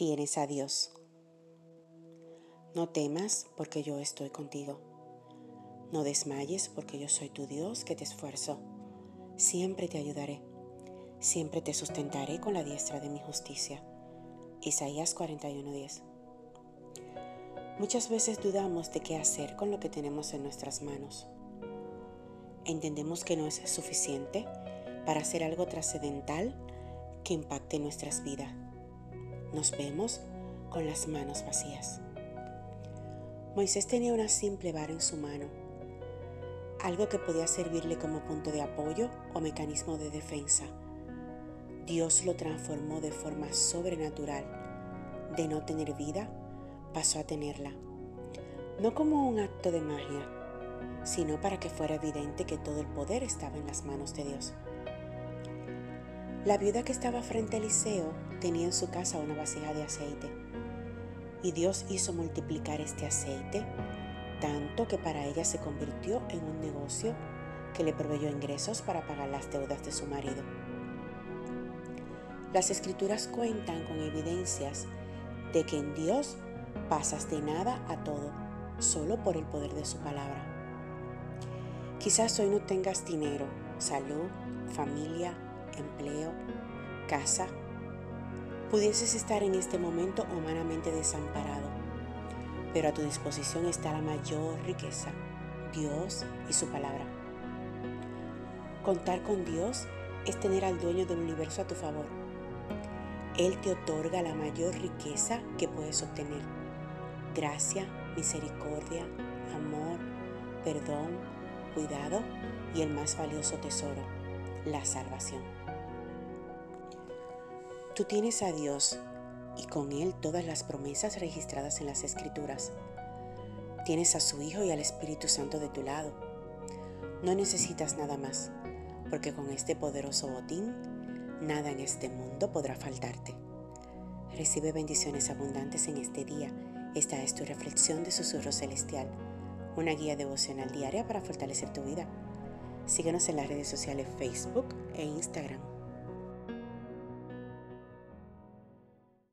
tienes a Dios. No temas porque yo estoy contigo. No desmayes porque yo soy tu Dios que te esfuerzo. Siempre te ayudaré. Siempre te sustentaré con la diestra de mi justicia. Isaías 41:10. Muchas veces dudamos de qué hacer con lo que tenemos en nuestras manos. Entendemos que no es suficiente para hacer algo trascendental que impacte nuestras vidas nos vemos con las manos vacías. Moisés tenía una simple vara en su mano, algo que podía servirle como punto de apoyo o mecanismo de defensa. Dios lo transformó de forma sobrenatural. De no tener vida, pasó a tenerla. No como un acto de magia, sino para que fuera evidente que todo el poder estaba en las manos de Dios. La viuda que estaba frente a Eliseo tenía en su casa una vasija de aceite. Y Dios hizo multiplicar este aceite tanto que para ella se convirtió en un negocio que le proveyó ingresos para pagar las deudas de su marido. Las escrituras cuentan con evidencias de que en Dios pasas de nada a todo solo por el poder de su palabra. Quizás hoy no tengas dinero, salud, familia, empleo, casa. Pudieses estar en este momento humanamente desamparado, pero a tu disposición está la mayor riqueza, Dios y su palabra. Contar con Dios es tener al dueño del universo a tu favor. Él te otorga la mayor riqueza que puedes obtener. Gracia, misericordia, amor, perdón, cuidado y el más valioso tesoro, la salvación. Tú tienes a Dios y con Él todas las promesas registradas en las Escrituras. Tienes a su Hijo y al Espíritu Santo de tu lado. No necesitas nada más, porque con este poderoso botín, nada en este mundo podrá faltarte. Recibe bendiciones abundantes en este día. Esta es tu reflexión de Susurro Celestial, una guía devocional diaria para fortalecer tu vida. Síguenos en las redes sociales Facebook e Instagram